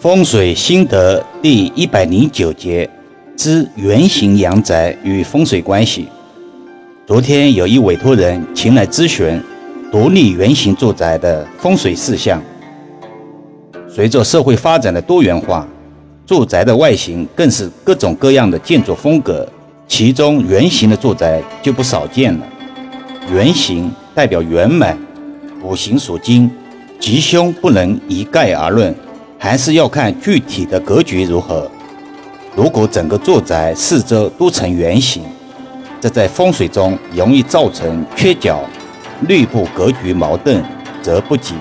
风水心得第一百零九节之圆形阳宅与风水关系。昨天有一委托人前来咨询独立圆形住宅的风水事项。随着社会发展的多元化，住宅的外形更是各种各样的建筑风格，其中圆形的住宅就不少见了。圆形代表圆满，五行属金，吉凶不能一概而论。还是要看具体的格局如何。如果整个住宅四周都呈圆形，这在风水中容易造成缺角、内部格局矛盾，则不吉。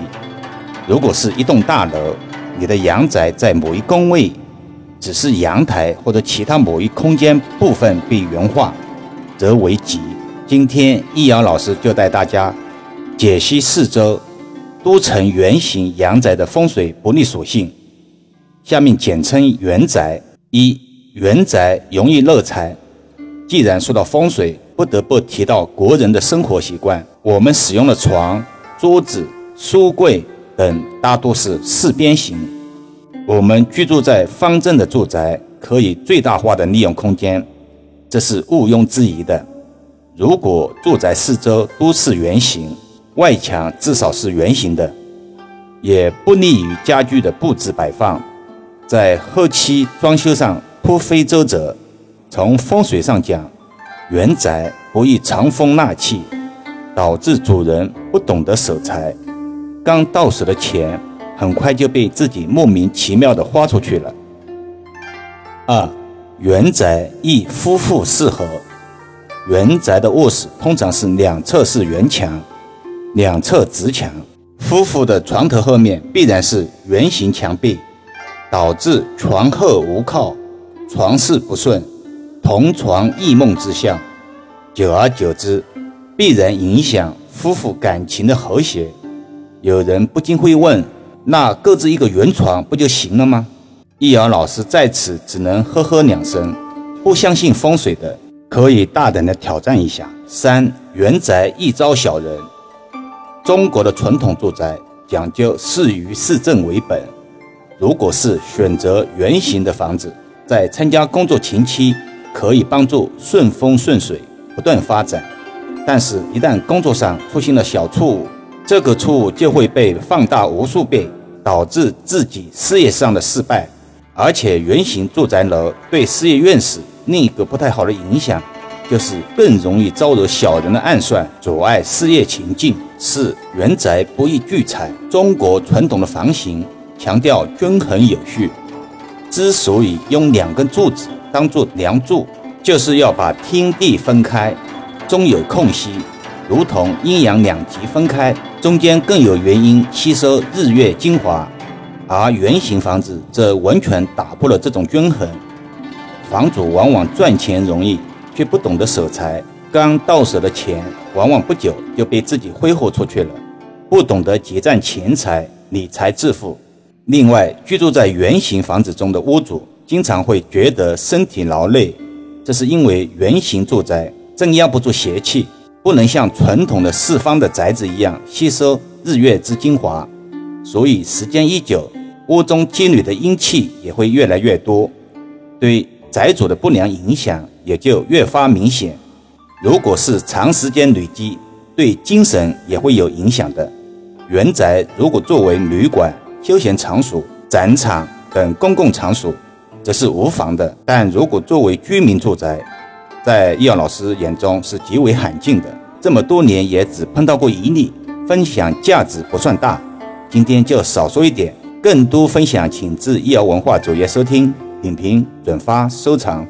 如果是一栋大楼，你的阳宅在某一宫位，只是阳台或者其他某一空间部分被圆化，则为吉。今天易遥老师就带大家解析四周。都呈圆形阳宅的风水不利属性，下面简称圆宅。一、圆宅容易漏财。既然说到风水，不得不提到国人的生活习惯。我们使用的床、桌子、书柜等大多是四边形。我们居住在方正的住宅，可以最大化的利用空间，这是毋庸置疑的。如果住宅四周都是圆形，外墙至少是圆形的，也不利于家具的布置摆放，在后期装修上颇非周折。从风水上讲，原宅不易藏风纳气，导致主人不懂得守财，刚到手的钱很快就被自己莫名其妙的花出去了。二，原宅易夫妇适合，原宅的卧室通常是两侧是圆墙。两侧直墙，夫妇的床头后面必然是圆形墙壁，导致床后无靠，床事不顺，同床异梦之象。久而久之，必然影响夫妇感情的和谐。有人不禁会问：那各自一个圆床不就行了吗？易遥老师在此只能呵呵两声。不相信风水的，可以大胆的挑战一下。三，圆宅易招小人。中国的传统住宅讲究市余市政为本，如果是选择圆形的房子，在参加工作前期可以帮助顺风顺水，不断发展。但是，一旦工作上出现了小错误，这个错误就会被放大无数倍，导致自己事业上的失败。而且，圆形住宅楼对事业运势另一个不太好的影响。就是更容易招惹小人的暗算，阻碍事业前进。四原宅不易聚财。中国传统的房型强调均衡有序，之所以用两根柱子当做梁柱，就是要把天地分开，中有空隙，如同阴阳两极分开，中间更有原因吸收日月精华。而圆形房子则完全打破了这种均衡，房主往往赚钱容易。却不懂得守财，刚到手的钱往往不久就被自己挥霍出去了，不懂得结占钱财、理财致富。另外，居住在圆形房子中的屋主经常会觉得身体劳累，这是因为圆形住宅镇压不住邪气，不能像传统的四方的宅子一样吸收日月之精华，所以时间一久，屋中积累的阴气也会越来越多，对宅主的不良影响。也就越发明显。如果是长时间累积，对精神也会有影响的。原宅如果作为旅馆、休闲场所、展场等公共场所，则是无妨的；但如果作为居民住宅，在易遥老师眼中是极为罕见的。这么多年也只碰到过一例，分享价值不算大。今天就少说一点，更多分享请至易遥文化主页收听、点评、转发、收藏。